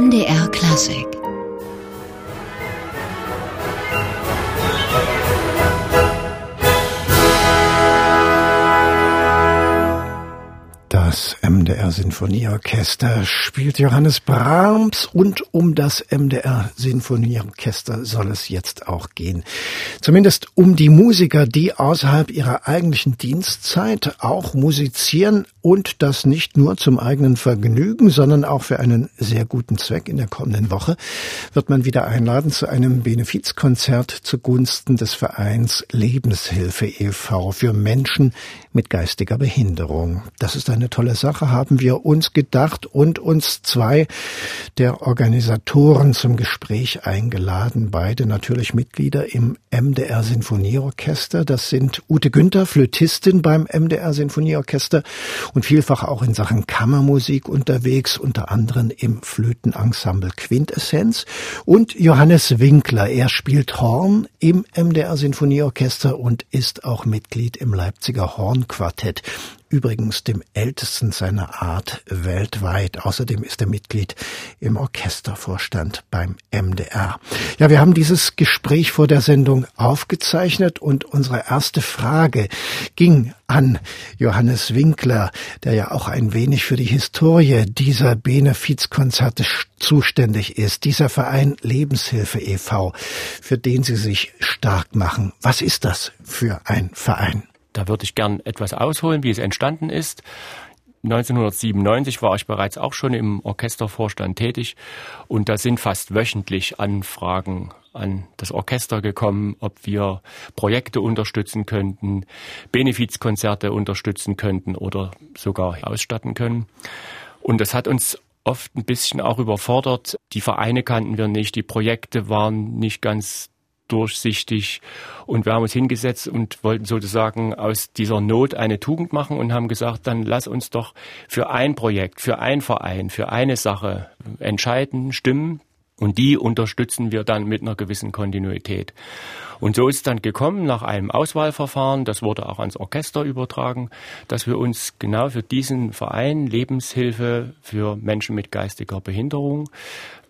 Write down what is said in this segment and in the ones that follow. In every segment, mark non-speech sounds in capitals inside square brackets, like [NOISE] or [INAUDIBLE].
NDR Klassik Das MDR Sinfonieorchester spielt Johannes Brahms und um das MDR Sinfonieorchester soll es jetzt auch gehen. Zumindest um die Musiker, die außerhalb ihrer eigentlichen Dienstzeit auch musizieren und das nicht nur zum eigenen Vergnügen, sondern auch für einen sehr guten Zweck. In der kommenden Woche wird man wieder einladen zu einem Benefizkonzert zugunsten des Vereins Lebenshilfe e.V. für Menschen mit geistiger Behinderung. Das ist eine tolle Sache, haben wir uns gedacht und uns zwei der Organisatoren zum Gespräch eingeladen. Beide natürlich Mitglieder im MDR Sinfonieorchester. Das sind Ute Günther, Flötistin beim MDR Sinfonieorchester und vielfach auch in Sachen Kammermusik unterwegs, unter anderem im Flötenensemble Quintessenz. Und Johannes Winkler, er spielt Horn im MDR Sinfonieorchester und ist auch Mitglied im Leipziger Hornquartett übrigens dem ältesten seiner Art weltweit. Außerdem ist er Mitglied im Orchestervorstand beim MDR. Ja, wir haben dieses Gespräch vor der Sendung aufgezeichnet und unsere erste Frage ging an Johannes Winkler, der ja auch ein wenig für die Historie dieser Benefizkonzerte zuständig ist. Dieser Verein Lebenshilfe e.V., für den Sie sich stark machen. Was ist das für ein Verein? Da würde ich gern etwas ausholen, wie es entstanden ist. 1997 war ich bereits auch schon im Orchestervorstand tätig und da sind fast wöchentlich Anfragen an das Orchester gekommen, ob wir Projekte unterstützen könnten, Benefizkonzerte unterstützen könnten oder sogar ausstatten können. Und das hat uns oft ein bisschen auch überfordert. Die Vereine kannten wir nicht, die Projekte waren nicht ganz durchsichtig. Und wir haben uns hingesetzt und wollten sozusagen aus dieser Not eine Tugend machen und haben gesagt, dann lass uns doch für ein Projekt, für ein Verein, für eine Sache entscheiden, stimmen. Und die unterstützen wir dann mit einer gewissen Kontinuität. Und so ist es dann gekommen nach einem Auswahlverfahren, das wurde auch ans Orchester übertragen, dass wir uns genau für diesen Verein Lebenshilfe für Menschen mit geistiger Behinderung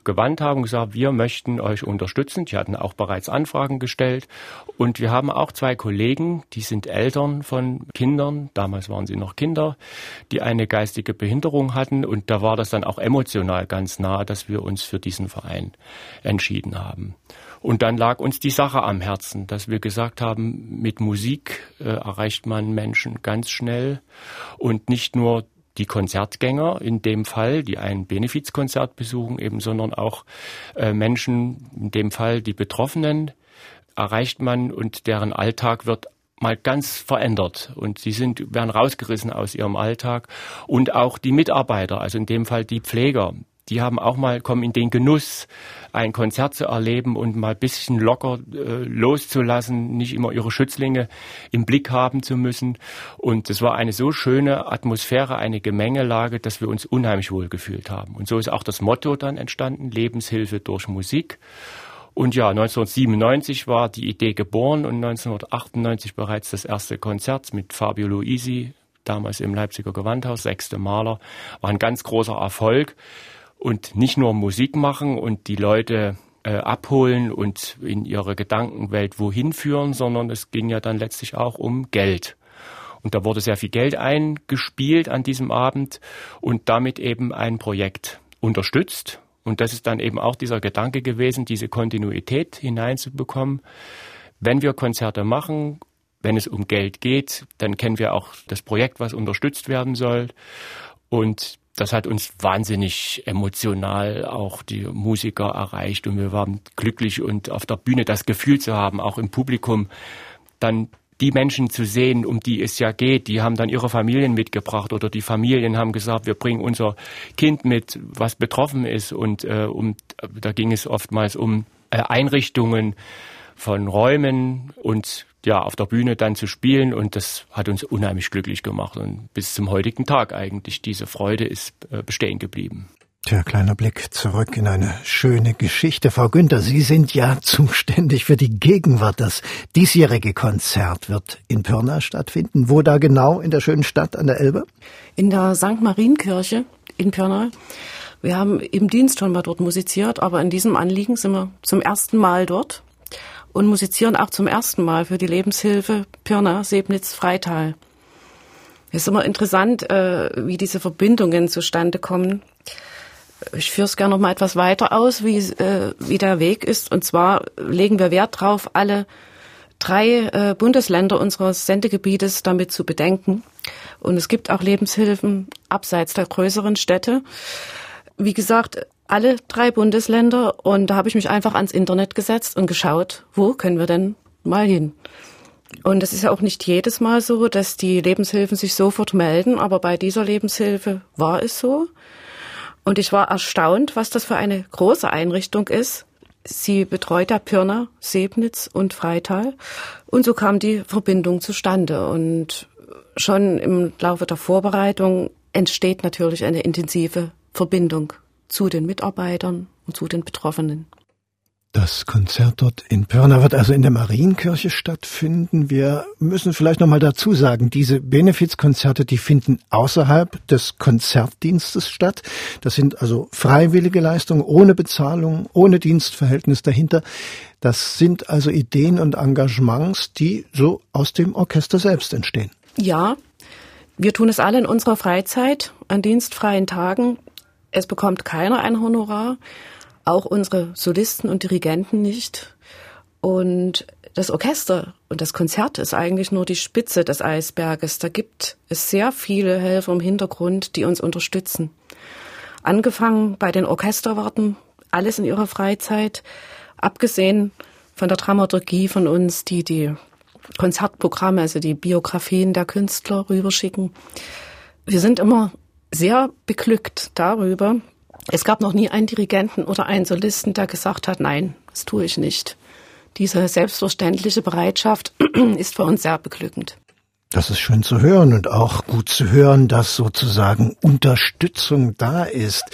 gewandt haben und gesagt, wir möchten euch unterstützen. Die hatten auch bereits Anfragen gestellt. Und wir haben auch zwei Kollegen, die sind Eltern von Kindern, damals waren sie noch Kinder, die eine geistige Behinderung hatten. Und da war das dann auch emotional ganz nah, dass wir uns für diesen Verein entschieden haben. Und dann lag uns die Sache am Herzen, dass wir gesagt haben, mit Musik äh, erreicht man Menschen ganz schnell und nicht nur die Konzertgänger in dem Fall, die ein Benefizkonzert besuchen, eben, sondern auch äh, Menschen, in dem Fall die Betroffenen, erreicht man und deren Alltag wird mal ganz verändert. Und sie sind werden rausgerissen aus ihrem Alltag. Und auch die Mitarbeiter, also in dem Fall die Pfleger, die haben auch mal, kommen in den Genuss, ein Konzert zu erleben und mal bisschen locker äh, loszulassen, nicht immer ihre Schützlinge im Blick haben zu müssen. Und es war eine so schöne Atmosphäre, eine Gemengelage, dass wir uns unheimlich wohl gefühlt haben. Und so ist auch das Motto dann entstanden, Lebenshilfe durch Musik. Und ja, 1997 war die Idee geboren und 1998 bereits das erste Konzert mit Fabio Luisi, damals im Leipziger Gewandhaus, sechste Maler, war ein ganz großer Erfolg und nicht nur Musik machen und die Leute äh, abholen und in ihre Gedankenwelt wohin führen, sondern es ging ja dann letztlich auch um Geld. Und da wurde sehr viel Geld eingespielt an diesem Abend und damit eben ein Projekt unterstützt. Und das ist dann eben auch dieser Gedanke gewesen, diese Kontinuität hineinzubekommen. Wenn wir Konzerte machen, wenn es um Geld geht, dann kennen wir auch das Projekt, was unterstützt werden soll. Und das hat uns wahnsinnig emotional auch die Musiker erreicht und wir waren glücklich und auf der Bühne das Gefühl zu haben, auch im Publikum dann die Menschen zu sehen, um die es ja geht, die haben dann ihre Familien mitgebracht oder die Familien haben gesagt, wir bringen unser Kind mit, was betroffen ist. Und äh, um, da ging es oftmals um äh, Einrichtungen von Räumen und ja, auf der Bühne dann zu spielen und das hat uns unheimlich glücklich gemacht und bis zum heutigen Tag eigentlich diese Freude ist äh, bestehen geblieben. Tja, kleiner Blick zurück in eine schöne Geschichte. Frau Günther, Sie sind ja [LAUGHS] zuständig für die Gegenwart. Das diesjährige Konzert wird in Pirna stattfinden. Wo da genau in der schönen Stadt an der Elbe? In der St. Marienkirche in Pirna. Wir haben im Dienst schon mal dort musiziert, aber in diesem Anliegen sind wir zum ersten Mal dort und musizieren auch zum ersten Mal für die Lebenshilfe Pirna, Sebnitz, Freital. Es ist immer interessant, äh, wie diese Verbindungen zustande kommen. Ich führe es gerne noch mal etwas weiter aus, wie, äh, wie der Weg ist. Und zwar legen wir Wert darauf, alle drei äh, Bundesländer unseres Sendegebietes damit zu bedenken. Und es gibt auch Lebenshilfen abseits der größeren Städte. Wie gesagt, alle drei Bundesländer. Und da habe ich mich einfach ans Internet gesetzt und geschaut, wo können wir denn mal hin? Und es ist ja auch nicht jedes Mal so, dass die Lebenshilfen sich sofort melden, aber bei dieser Lebenshilfe war es so. Und ich war erstaunt, was das für eine große Einrichtung ist. Sie betreut der Pirna, Sebnitz und Freital. Und so kam die Verbindung zustande. Und schon im Laufe der Vorbereitung entsteht natürlich eine intensive Verbindung zu den Mitarbeitern und zu den Betroffenen. Das Konzert dort in Pirna wird also in der Marienkirche stattfinden. Wir müssen vielleicht noch mal dazu sagen, diese Benefizkonzerte, die finden außerhalb des Konzertdienstes statt. Das sind also freiwillige Leistungen ohne Bezahlung, ohne Dienstverhältnis dahinter. Das sind also Ideen und Engagements, die so aus dem Orchester selbst entstehen. Ja, wir tun es alle in unserer Freizeit, an dienstfreien Tagen. Es bekommt keiner ein Honorar auch unsere Solisten und Dirigenten nicht. Und das Orchester und das Konzert ist eigentlich nur die Spitze des Eisberges. Da gibt es sehr viele Helfer im Hintergrund, die uns unterstützen. Angefangen bei den Orchesterwarten, alles in ihrer Freizeit, abgesehen von der Dramaturgie von uns, die die Konzertprogramme, also die Biografien der Künstler rüberschicken. Wir sind immer sehr beglückt darüber, es gab noch nie einen Dirigenten oder einen Solisten, der gesagt hat, nein, das tue ich nicht. Diese selbstverständliche Bereitschaft [CLEARS THROAT] ist für uns sehr beglückend. Das ist schön zu hören und auch gut zu hören, dass sozusagen Unterstützung da ist.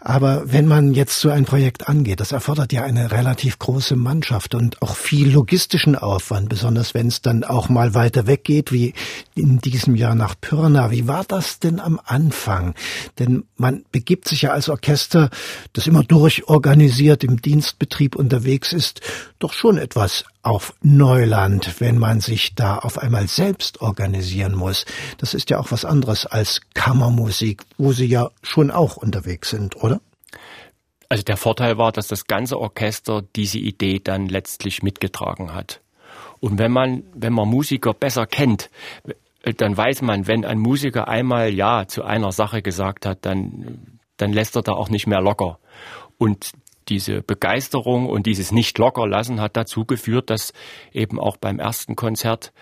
Aber wenn man jetzt so ein Projekt angeht, das erfordert ja eine relativ große Mannschaft und auch viel logistischen Aufwand, besonders wenn es dann auch mal weiter weggeht, wie in diesem Jahr nach Pirna. Wie war das denn am Anfang? Denn man begibt sich ja als Orchester, das immer durchorganisiert im Dienstbetrieb unterwegs ist, doch schon etwas auf Neuland, wenn man sich da auf einmal selbst organisieren muss. Das ist ja auch was anderes als Kammermusik, wo Sie ja schon auch unterwegs sind, oder? Also der Vorteil war, dass das ganze Orchester diese Idee dann letztlich mitgetragen hat. Und wenn man, wenn man Musiker besser kennt, dann weiß man, wenn ein Musiker einmal Ja zu einer Sache gesagt hat, dann, dann lässt er da auch nicht mehr locker. Und diese Begeisterung und dieses nicht locker lassen hat dazu geführt, dass eben auch beim ersten Konzert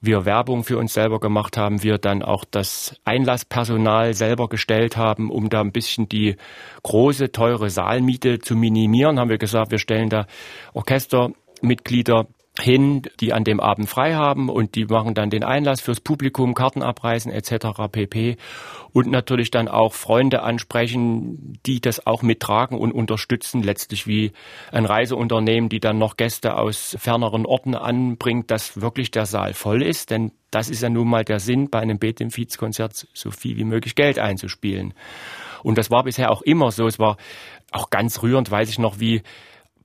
wir Werbung für uns selber gemacht haben, wir dann auch das Einlasspersonal selber gestellt haben, um da ein bisschen die große, teure Saalmiete zu minimieren, haben wir gesagt, wir stellen da Orchestermitglieder hin, die an dem Abend frei haben und die machen dann den Einlass fürs Publikum, Karten abreißen etc. pp. Und natürlich dann auch Freunde ansprechen, die das auch mittragen und unterstützen, letztlich wie ein Reiseunternehmen, die dann noch Gäste aus ferneren Orten anbringt, dass wirklich der Saal voll ist, denn das ist ja nun mal der Sinn, bei einem Betemfiz-Konzert so viel wie möglich Geld einzuspielen. Und das war bisher auch immer so. Es war auch ganz rührend, weiß ich noch, wie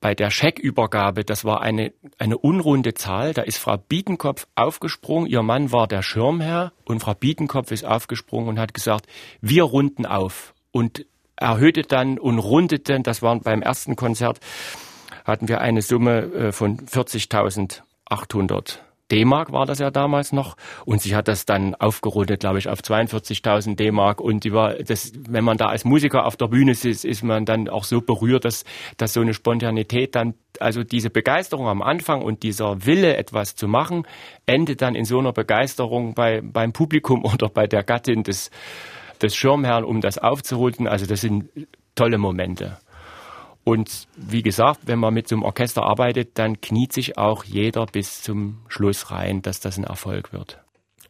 bei der Scheckübergabe, das war eine, eine unrunde Zahl, da ist Frau Biedenkopf aufgesprungen, ihr Mann war der Schirmherr und Frau Biedenkopf ist aufgesprungen und hat gesagt, wir runden auf und erhöhte dann und rundete, das war beim ersten Konzert, hatten wir eine Summe äh, von 40.800 D-Mark war das ja damals noch. Und sie hat das dann aufgerundet, glaube ich, auf 42.000 D-Mark. Und die war, das, wenn man da als Musiker auf der Bühne ist, ist man dann auch so berührt, dass, dass so eine Spontanität dann, also diese Begeisterung am Anfang und dieser Wille, etwas zu machen, endet dann in so einer Begeisterung bei, beim Publikum [LAUGHS] oder bei der Gattin des, des Schirmherrn, um das aufzurunden. Also das sind tolle Momente. Und wie gesagt, wenn man mit so einem Orchester arbeitet, dann kniet sich auch jeder bis zum Schluss rein, dass das ein Erfolg wird.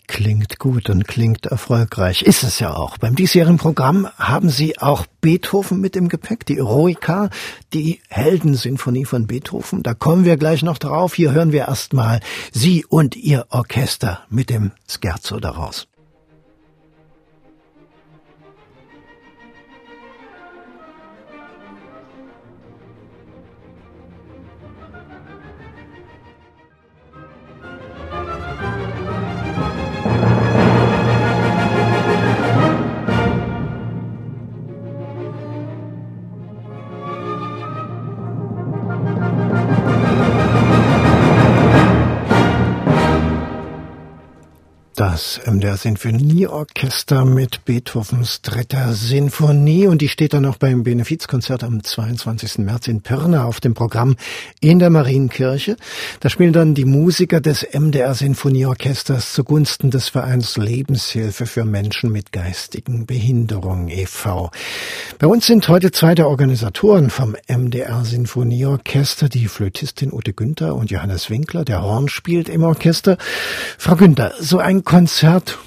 Klingt gut und klingt erfolgreich. Ist es ja auch. Beim diesjährigen Programm haben Sie auch Beethoven mit im Gepäck, die Eroica, die Heldensinfonie von Beethoven. Da kommen wir gleich noch drauf. Hier hören wir erstmal Sie und Ihr Orchester mit dem Scherzo daraus. Das MDR Sinfonieorchester mit Beethovens dritter Sinfonie und die steht dann auch beim Benefizkonzert am 22. März in Pirna auf dem Programm in der Marienkirche. Da spielen dann die Musiker des MDR Sinfonieorchesters zugunsten des Vereins Lebenshilfe für Menschen mit geistigen Behinderungen e.V. Bei uns sind heute zwei der Organisatoren vom MDR Sinfonieorchester, die Flötistin Ute Günther und Johannes Winkler, der Horn spielt im Orchester. Frau Günther, so ein Konzert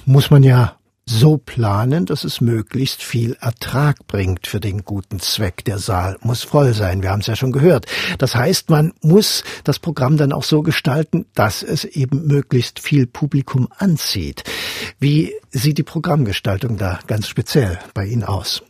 muss man ja so planen, dass es möglichst viel Ertrag bringt für den guten Zweck. Der Saal muss voll sein. Wir haben es ja schon gehört. Das heißt, man muss das Programm dann auch so gestalten, dass es eben möglichst viel Publikum anzieht. Wie sieht die Programmgestaltung da ganz speziell bei Ihnen aus?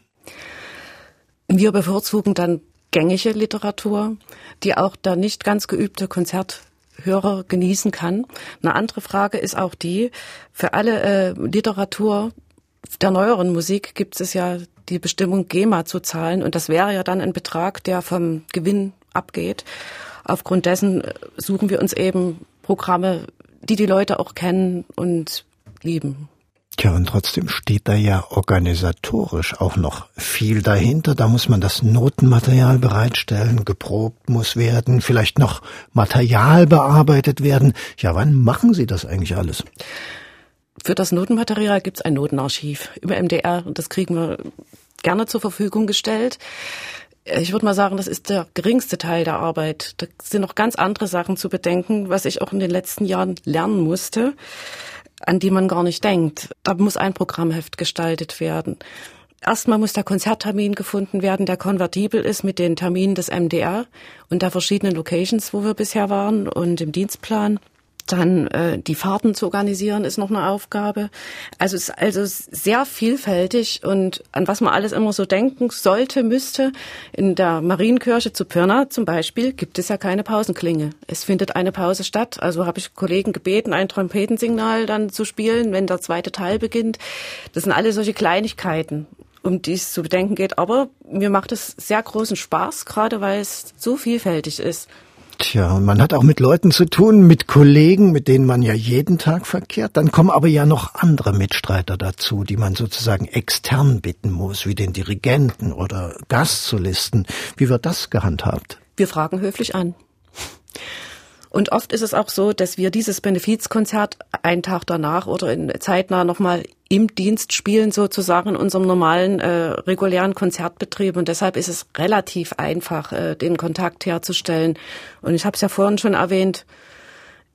Wir bevorzugen dann gängige Literatur, die auch der nicht ganz geübte Konzert Hörer genießen kann. Eine andere Frage ist auch die, für alle äh, Literatur der neueren Musik gibt es ja die Bestimmung GEMA zu zahlen und das wäre ja dann ein Betrag, der vom Gewinn abgeht. Aufgrund dessen äh, suchen wir uns eben Programme, die die Leute auch kennen und lieben. Tja, und trotzdem steht da ja organisatorisch auch noch viel dahinter. Da muss man das Notenmaterial bereitstellen, geprobt muss werden, vielleicht noch Material bearbeitet werden. Ja, wann machen Sie das eigentlich alles? Für das Notenmaterial gibt es ein Notenarchiv über MDR und das kriegen wir gerne zur Verfügung gestellt. Ich würde mal sagen, das ist der geringste Teil der Arbeit. Da sind noch ganz andere Sachen zu bedenken, was ich auch in den letzten Jahren lernen musste an die man gar nicht denkt. Da muss ein Programmheft gestaltet werden. Erstmal muss der Konzerttermin gefunden werden, der konvertibel ist mit den Terminen des MDR und der verschiedenen Locations, wo wir bisher waren und im Dienstplan. Dann äh, die Fahrten zu organisieren ist noch eine Aufgabe. Also es ist also sehr vielfältig und an was man alles immer so denken sollte, müsste. In der Marienkirche zu Pirna zum Beispiel gibt es ja keine Pausenklinge. Es findet eine Pause statt. Also habe ich Kollegen gebeten, ein Trompetensignal dann zu spielen, wenn der zweite Teil beginnt. Das sind alle solche Kleinigkeiten um die es zu bedenken geht. Aber mir macht es sehr großen Spaß, gerade weil es so vielfältig ist. Tja, man hat auch mit Leuten zu tun, mit Kollegen, mit denen man ja jeden Tag verkehrt. Dann kommen aber ja noch andere Mitstreiter dazu, die man sozusagen extern bitten muss, wie den Dirigenten oder Gastsolisten. Wie wird das gehandhabt? Wir fragen höflich an. Und oft ist es auch so, dass wir dieses Benefizkonzert einen Tag danach oder in zeitnah nochmal im Dienst spielen, sozusagen in unserem normalen, äh, regulären Konzertbetrieb. Und deshalb ist es relativ einfach, äh, den Kontakt herzustellen. Und ich habe es ja vorhin schon erwähnt,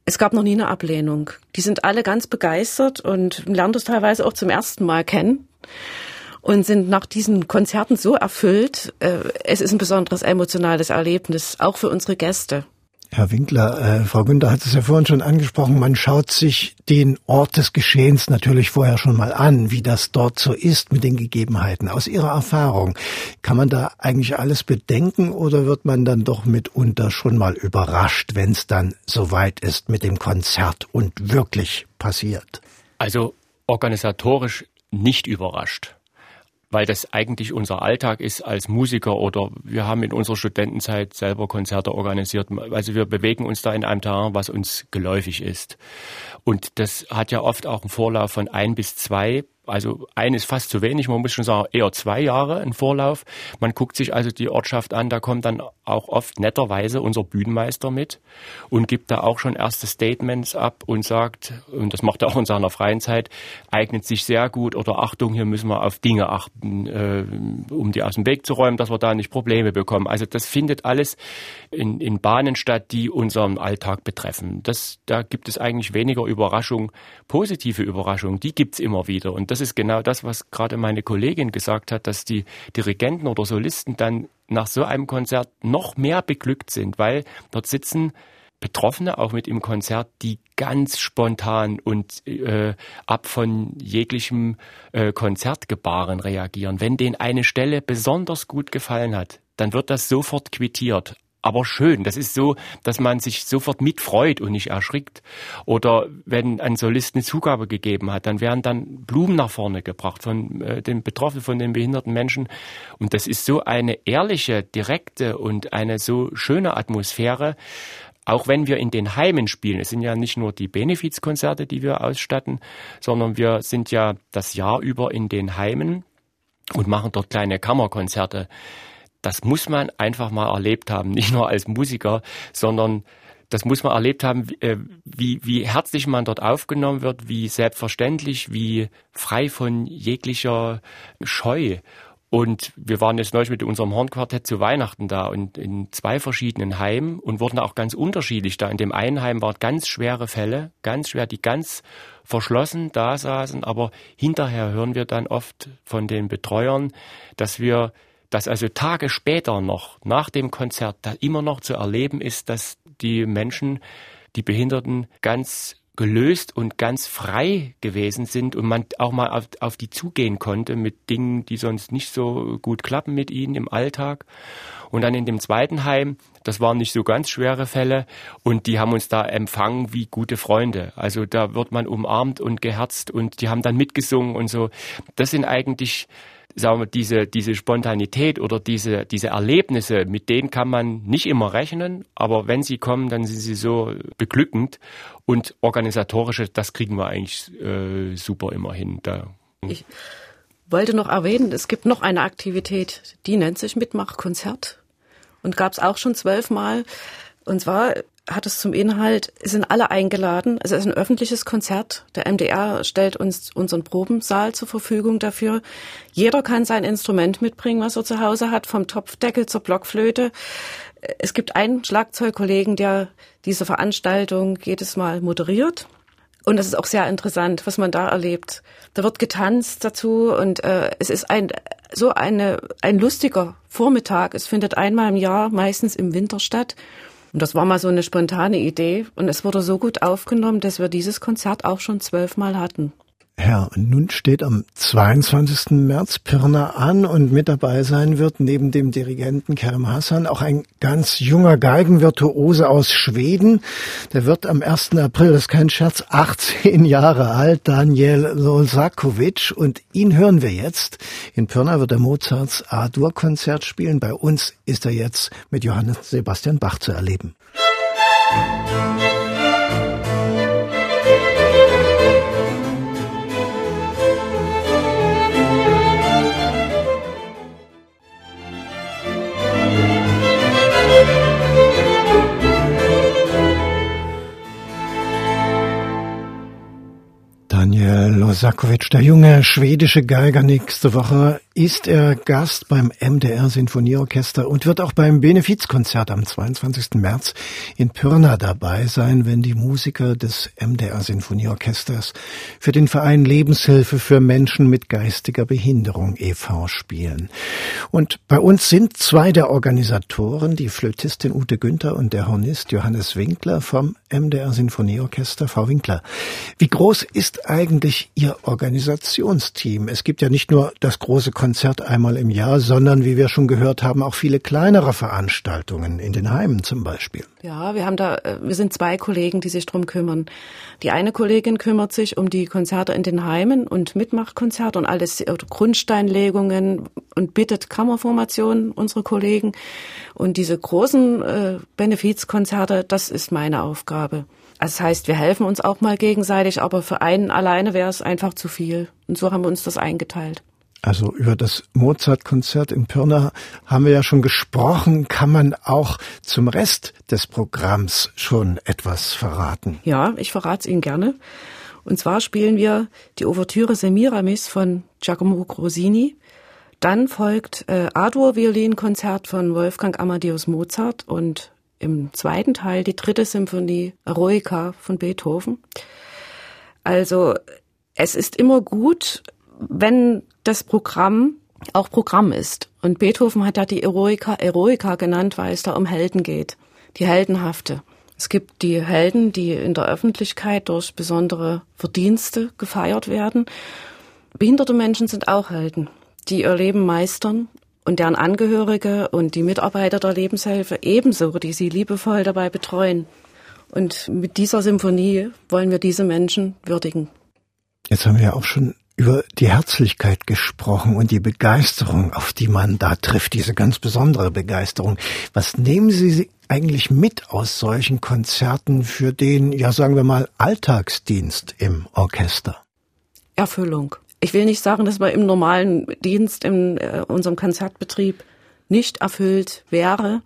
es gab noch nie eine Ablehnung. Die sind alle ganz begeistert und lernen das teilweise auch zum ersten Mal kennen und sind nach diesen Konzerten so erfüllt. Äh, es ist ein besonderes emotionales Erlebnis, auch für unsere Gäste. Herr Winkler, äh, Frau Günther hat es ja vorhin schon angesprochen, man schaut sich den Ort des Geschehens natürlich vorher schon mal an, wie das dort so ist mit den Gegebenheiten. Aus Ihrer Erfahrung, kann man da eigentlich alles bedenken oder wird man dann doch mitunter schon mal überrascht, wenn es dann soweit ist mit dem Konzert und wirklich passiert? Also organisatorisch nicht überrascht weil das eigentlich unser Alltag ist als Musiker oder wir haben in unserer Studentenzeit selber Konzerte organisiert. Also wir bewegen uns da in einem Terrain, was uns geläufig ist. Und das hat ja oft auch einen Vorlauf von ein bis zwei also ein ist fast zu wenig, man muss schon sagen, eher zwei Jahre ein Vorlauf. Man guckt sich also die Ortschaft an, da kommt dann auch oft netterweise unser Bühnenmeister mit und gibt da auch schon erste Statements ab und sagt, und das macht er auch in seiner freien Zeit, eignet sich sehr gut oder Achtung, hier müssen wir auf Dinge achten, äh, um die aus dem Weg zu räumen, dass wir da nicht Probleme bekommen. Also das findet alles in, in Bahnen statt, die unseren Alltag betreffen. Das, da gibt es eigentlich weniger Überraschung, positive Überraschungen, die gibt's immer wieder. Und das das ist genau das, was gerade meine Kollegin gesagt hat, dass die Dirigenten oder Solisten dann nach so einem Konzert noch mehr beglückt sind, weil dort sitzen Betroffene auch mit im Konzert, die ganz spontan und äh, ab von jeglichem äh, Konzertgebaren reagieren. Wenn denen eine Stelle besonders gut gefallen hat, dann wird das sofort quittiert aber schön. Das ist so, dass man sich sofort mitfreut und nicht erschrickt. Oder wenn ein Solist eine Zugabe gegeben hat, dann werden dann Blumen nach vorne gebracht von äh, den Betroffenen, von den behinderten Menschen. Und das ist so eine ehrliche, direkte und eine so schöne Atmosphäre. auch wenn wir in den Heimen spielen, es sind ja nicht nur die Benefizkonzerte, die wir ausstatten, sondern wir sind ja das Jahr über in den Heimen und machen dort kleine Kammerkonzerte. Das muss man einfach mal erlebt haben, [LAUGHS] nicht nur als Musiker, sondern das muss man erlebt haben, äh, wie, wie herzlich man dort aufgenommen wird, wie selbstverständlich, wie frei von jeglicher Scheu. Und wir waren jetzt neulich mit unserem Hornquartett zu Weihnachten da und in zwei verschiedenen Heimen und wurden auch ganz unterschiedlich da. In dem einen Heim waren ganz schwere Fälle, ganz schwer, die ganz verschlossen da saßen, aber hinterher hören wir dann oft von den Betreuern, dass wir dass also Tage später noch, nach dem Konzert, da immer noch zu erleben ist, dass die Menschen, die Behinderten ganz gelöst und ganz frei gewesen sind und man auch mal auf, auf, die zugehen konnte mit Dingen, die sonst nicht so gut klappen mit ihnen im Alltag. Und dann in dem zweiten Heim, das waren nicht so ganz schwere Fälle und die haben uns da empfangen wie gute Freunde. Also da wird man umarmt und geherzt und die haben dann mitgesungen und so. Das sind eigentlich sagen wir, diese, diese Spontanität oder diese, diese Erlebnisse, mit denen kann man nicht immer rechnen, aber wenn sie kommen, dann sind sie so beglückend und organisatorische, das kriegen wir eigentlich äh, super immer hin. Da. Ich wollte noch erwähnen, es gibt noch eine Aktivität, die nennt sich Mitmachkonzert und gab es auch schon zwölfmal. Und zwar hat es zum Inhalt, sind alle eingeladen. Also es ist ein öffentliches Konzert. Der MDR stellt uns unseren Probensaal zur Verfügung dafür. Jeder kann sein Instrument mitbringen, was er zu Hause hat, vom Topfdeckel zur Blockflöte. Es gibt einen Schlagzeugkollegen, der diese Veranstaltung jedes Mal moderiert. Und das ist auch sehr interessant, was man da erlebt. Da wird getanzt dazu und äh, es ist ein so eine ein lustiger Vormittag. Es findet einmal im Jahr, meistens im Winter statt. Und das war mal so eine spontane Idee und es wurde so gut aufgenommen, dass wir dieses Konzert auch schon zwölfmal hatten. Herr, nun steht am 22. März Pirna an und mit dabei sein wird neben dem Dirigenten Kerem Hassan auch ein ganz junger Geigenvirtuose aus Schweden. Der wird am 1. April, das ist kein Scherz, 18 Jahre alt, Daniel Lolsakovic und ihn hören wir jetzt. In Pirna wird er Mozarts A-Dur-Konzert spielen. Bei uns ist er jetzt mit Johannes Sebastian Bach zu erleben. Musik Daniel der junge schwedische Geiger nächste Woche ist er Gast beim MDR Sinfonieorchester und wird auch beim Benefizkonzert am 22. März in Pirna dabei sein, wenn die Musiker des MDR Sinfonieorchesters für den Verein Lebenshilfe für Menschen mit geistiger Behinderung e.V. spielen. Und bei uns sind zwei der Organisatoren, die Flötistin Ute Günther und der Hornist Johannes Winkler vom MDR Sinfonieorchester. Frau Winkler, wie groß ist eigentlich Ihr Organisationsteam? Es gibt ja nicht nur das große Konzert einmal im Jahr, sondern wie wir schon gehört haben, auch viele kleinere Veranstaltungen in den Heimen zum Beispiel. Ja, wir haben da, äh, wir sind zwei Kollegen, die sich drum kümmern. Die eine Kollegin kümmert sich um die Konzerte in den Heimen und Mitmachkonzerte und alles, äh, Grundsteinlegungen und bittet Kammerformationen unsere Kollegen. Und diese großen äh, Benefizkonzerte, das ist meine Aufgabe. Also das heißt, wir helfen uns auch mal gegenseitig, aber für einen alleine wäre es einfach zu viel. Und so haben wir uns das eingeteilt. Also über das Mozart-Konzert in Pirna haben wir ja schon gesprochen. Kann man auch zum Rest des Programms schon etwas verraten? Ja, ich verrate es Ihnen gerne. Und zwar spielen wir die Ouvertüre Semiramis von Giacomo Rossini. Dann folgt äh, A-Dur-Violinkonzert von Wolfgang Amadeus Mozart und im zweiten Teil die dritte Symphonie Eroica von Beethoven. Also es ist immer gut, wenn das Programm auch Programm ist. Und Beethoven hat da die Eroica Eroica genannt, weil es da um Helden geht. Die Heldenhafte. Es gibt die Helden, die in der Öffentlichkeit durch besondere Verdienste gefeiert werden. Behinderte Menschen sind auch Helden, die ihr Leben meistern und deren Angehörige und die Mitarbeiter der Lebenshilfe ebenso, die sie liebevoll dabei betreuen. Und mit dieser Symphonie wollen wir diese Menschen würdigen. Jetzt haben wir ja auch schon über die Herzlichkeit gesprochen und die Begeisterung, auf die man da trifft, diese ganz besondere Begeisterung. Was nehmen Sie eigentlich mit aus solchen Konzerten für den, ja sagen wir mal, Alltagsdienst im Orchester? Erfüllung. Ich will nicht sagen, dass man im normalen Dienst in äh, unserem Konzertbetrieb nicht erfüllt wäre.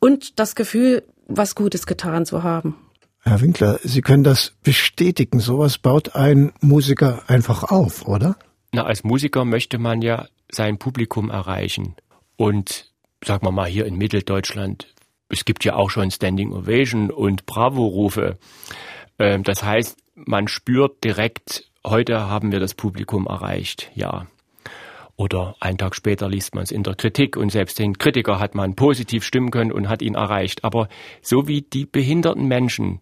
Und das Gefühl, was Gutes getan zu haben. Herr Winkler, Sie können das bestätigen. Sowas baut ein Musiker einfach auf, oder? Na, als Musiker möchte man ja sein Publikum erreichen. Und sagen wir mal hier in Mitteldeutschland, es gibt ja auch schon Standing Ovation und Bravo-Rufe. Ähm, das heißt, man spürt direkt, heute haben wir das Publikum erreicht, ja. Oder einen Tag später liest man es in der Kritik und selbst den Kritiker hat man positiv stimmen können und hat ihn erreicht. Aber so wie die behinderten Menschen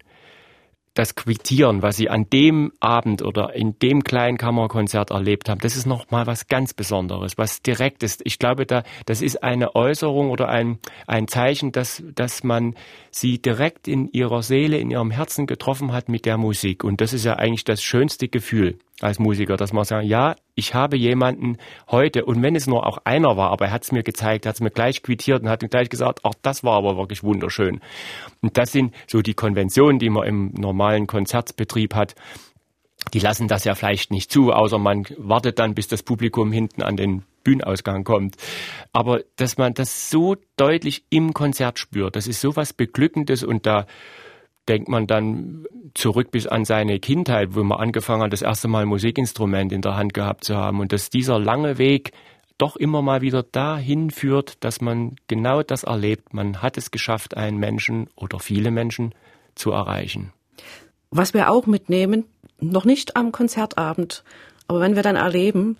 das quittieren, was sie an dem Abend oder in dem kleinen Kammerkonzert erlebt haben, das ist noch mal was ganz Besonderes, was direkt ist. Ich glaube, da, das ist eine Äußerung oder ein, ein Zeichen, dass, dass man sie direkt in ihrer Seele, in ihrem Herzen getroffen hat mit der Musik. Und das ist ja eigentlich das schönste Gefühl als Musiker, dass man sagt, ja, ich habe jemanden heute, und wenn es nur auch einer war, aber er hat es mir gezeigt, hat es mir gleich quittiert und hat mir gleich gesagt, ach, das war aber wirklich wunderschön. Und das sind so die Konventionen, die man im normalen Konzertbetrieb hat. Die lassen das ja vielleicht nicht zu, außer man wartet dann, bis das Publikum hinten an den Bühnenausgang kommt. Aber dass man das so deutlich im Konzert spürt, das ist so was Beglückendes und da denkt man dann zurück bis an seine Kindheit, wo man angefangen hat, das erste Mal Musikinstrument in der Hand gehabt zu haben und dass dieser lange Weg doch immer mal wieder dahin führt, dass man genau das erlebt. Man hat es geschafft, einen Menschen oder viele Menschen zu erreichen. Was wir auch mitnehmen, noch nicht am Konzertabend, aber wenn wir dann erleben,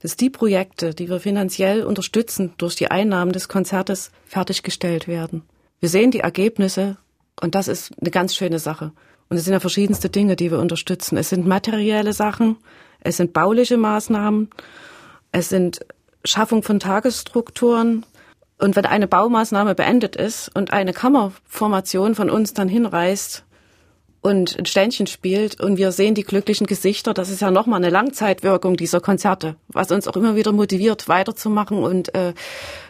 dass die Projekte, die wir finanziell unterstützen, durch die Einnahmen des Konzertes fertiggestellt werden. Wir sehen die Ergebnisse und das ist eine ganz schöne Sache. Und es sind ja verschiedenste Dinge, die wir unterstützen. Es sind materielle Sachen, es sind bauliche Maßnahmen, es sind Schaffung von Tagesstrukturen. Und wenn eine Baumaßnahme beendet ist und eine Kammerformation von uns dann hinreist und ein Ständchen spielt und wir sehen die glücklichen Gesichter, das ist ja nochmal eine Langzeitwirkung dieser Konzerte, was uns auch immer wieder motiviert, weiterzumachen und äh,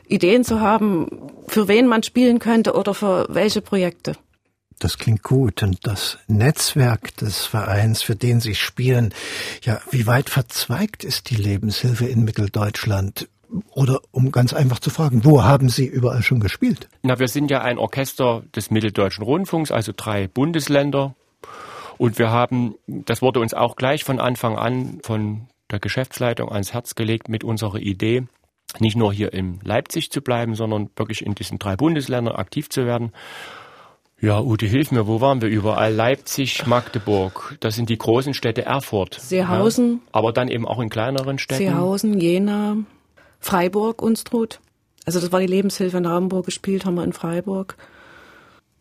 Ideen zu haben, für wen man spielen könnte oder für welche Projekte. Das klingt gut. Und das Netzwerk des Vereins, für den Sie spielen, ja, wie weit verzweigt ist die Lebenshilfe in Mitteldeutschland? Oder um ganz einfach zu fragen, wo haben Sie überall schon gespielt? Na, wir sind ja ein Orchester des Mitteldeutschen Rundfunks, also drei Bundesländer. Und wir haben, das wurde uns auch gleich von Anfang an von der Geschäftsleitung ans Herz gelegt mit unserer Idee, nicht nur hier in Leipzig zu bleiben, sondern wirklich in diesen drei Bundesländern aktiv zu werden. Ja, Ute, hilf mir, wo waren wir überall? Leipzig, Magdeburg, das sind die großen Städte, Erfurt. Seehausen. Ja, aber dann eben auch in kleineren Städten. Seehausen, Jena, Freiburg, Unstrut. Also das war die Lebenshilfe in Hamburg gespielt, haben wir in Freiburg.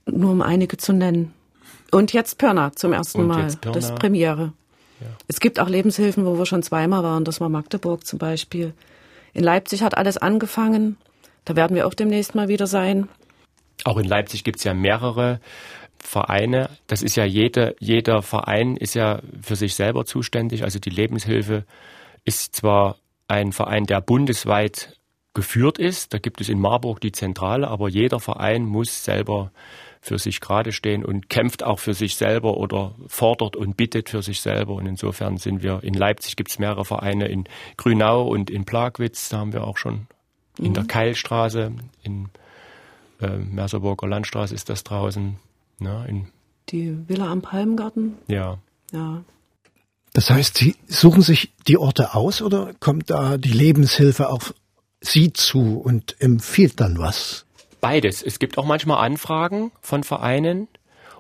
Nur um einige zu nennen. Und jetzt Pirna zum ersten Und Mal. Das ist Premiere. Ja. Es gibt auch Lebenshilfen, wo wir schon zweimal waren. Das war Magdeburg zum Beispiel. In Leipzig hat alles angefangen. Da werden wir auch demnächst mal wieder sein. Auch in Leipzig gibt es ja mehrere Vereine. Das ist ja jeder, jeder Verein ist ja für sich selber zuständig. Also die Lebenshilfe ist zwar ein Verein, der bundesweit geführt ist. Da gibt es in Marburg die Zentrale, aber jeder Verein muss selber für sich gerade stehen und kämpft auch für sich selber oder fordert und bittet für sich selber. Und insofern sind wir in Leipzig gibt es mehrere Vereine, in Grünau und in Plagwitz, da haben wir auch schon in mhm. der Keilstraße, in äh, Merseburger Landstraße ist das draußen. Ja, in die Villa am Palmgarten? Ja. Ja. Das heißt, Sie suchen sich die Orte aus oder kommt da die Lebenshilfe auf Sie zu und empfiehlt dann was? Beides. Es gibt auch manchmal Anfragen von Vereinen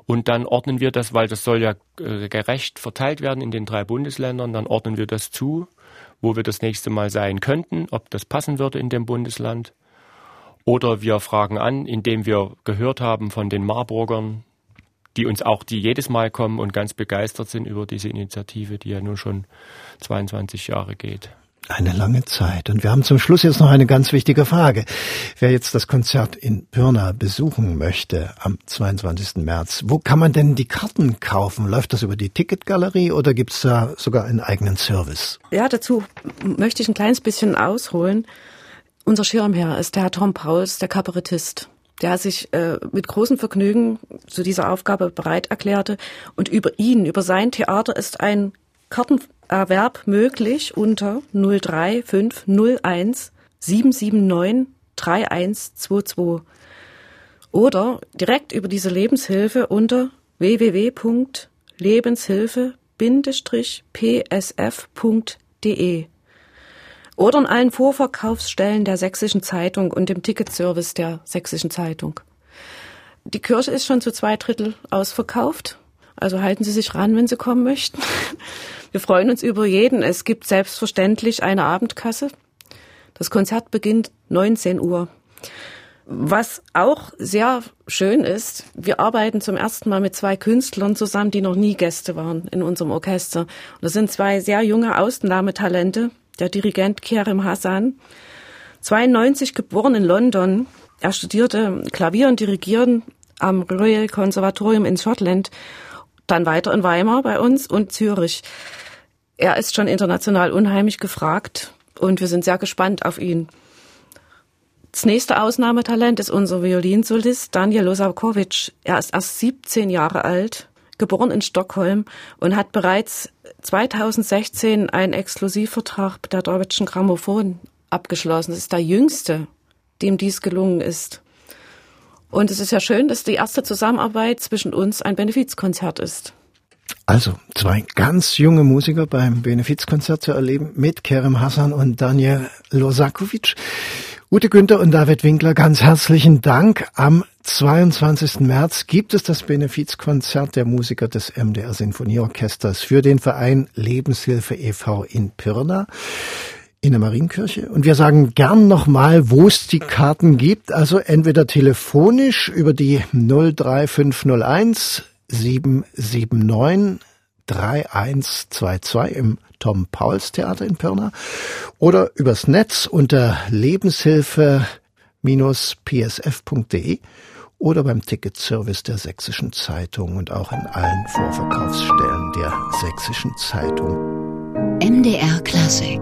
und dann ordnen wir das, weil das soll ja äh, gerecht verteilt werden in den drei Bundesländern, dann ordnen wir das zu, wo wir das nächste Mal sein könnten, ob das passen würde in dem Bundesland. Oder wir fragen an, indem wir gehört haben von den Marburgern, die uns auch, die jedes Mal kommen und ganz begeistert sind über diese Initiative, die ja nun schon 22 Jahre geht. Eine lange Zeit. Und wir haben zum Schluss jetzt noch eine ganz wichtige Frage. Wer jetzt das Konzert in Pirna besuchen möchte am 22. März, wo kann man denn die Karten kaufen? Läuft das über die Ticketgalerie oder gibt es da sogar einen eigenen Service? Ja, dazu möchte ich ein kleines bisschen ausholen. Unser Schirmherr ist der Herr Tom Pauls, der Kabarettist der sich äh, mit großem Vergnügen zu dieser Aufgabe bereit erklärte. Und über ihn, über sein Theater ist ein Kartenerwerb möglich unter 03501 779 3122 oder direkt über diese Lebenshilfe unter www.lebenshilfe-psf.de oder an allen Vorverkaufsstellen der Sächsischen Zeitung und dem Ticketservice der Sächsischen Zeitung. Die Kirche ist schon zu zwei Drittel ausverkauft, also halten Sie sich ran, wenn Sie kommen möchten. [LAUGHS] Wir freuen uns über jeden. Es gibt selbstverständlich eine Abendkasse. Das Konzert beginnt 19 Uhr. Was auch sehr schön ist, wir arbeiten zum ersten Mal mit zwei Künstlern zusammen, die noch nie Gäste waren in unserem Orchester. Und das sind zwei sehr junge Ausnahmetalente. Der Dirigent Kerem Hassan, 92 geboren in London. Er studierte Klavier und Dirigieren am Royal Conservatorium in Schottland dann weiter in Weimar bei uns und Zürich. Er ist schon international unheimlich gefragt und wir sind sehr gespannt auf ihn. Das nächste Ausnahmetalent ist unser Violinsolist Daniel Losakowicz. Er ist erst 17 Jahre alt, geboren in Stockholm und hat bereits 2016 einen Exklusivvertrag der Deutschen Grammophon abgeschlossen. Das ist der jüngste, dem dies gelungen ist. Und es ist ja schön, dass die erste Zusammenarbeit zwischen uns ein Benefizkonzert ist. Also zwei ganz junge Musiker beim Benefizkonzert zu erleben mit Kerem Hassan und Daniel Losakovic. Ute Günther und David Winkler, ganz herzlichen Dank. Am 22. März gibt es das Benefizkonzert der Musiker des MDR Sinfonieorchesters für den Verein Lebenshilfe e.V. in Pirna in der Marienkirche. Und wir sagen gern nochmal, wo es die Karten gibt. Also entweder telefonisch über die 03501 779 3122 im Tom Pauls Theater in Pirna oder übers Netz unter lebenshilfe-psf.de oder beim Ticketservice der Sächsischen Zeitung und auch in allen Vorverkaufsstellen der Sächsischen Zeitung. MDR Classic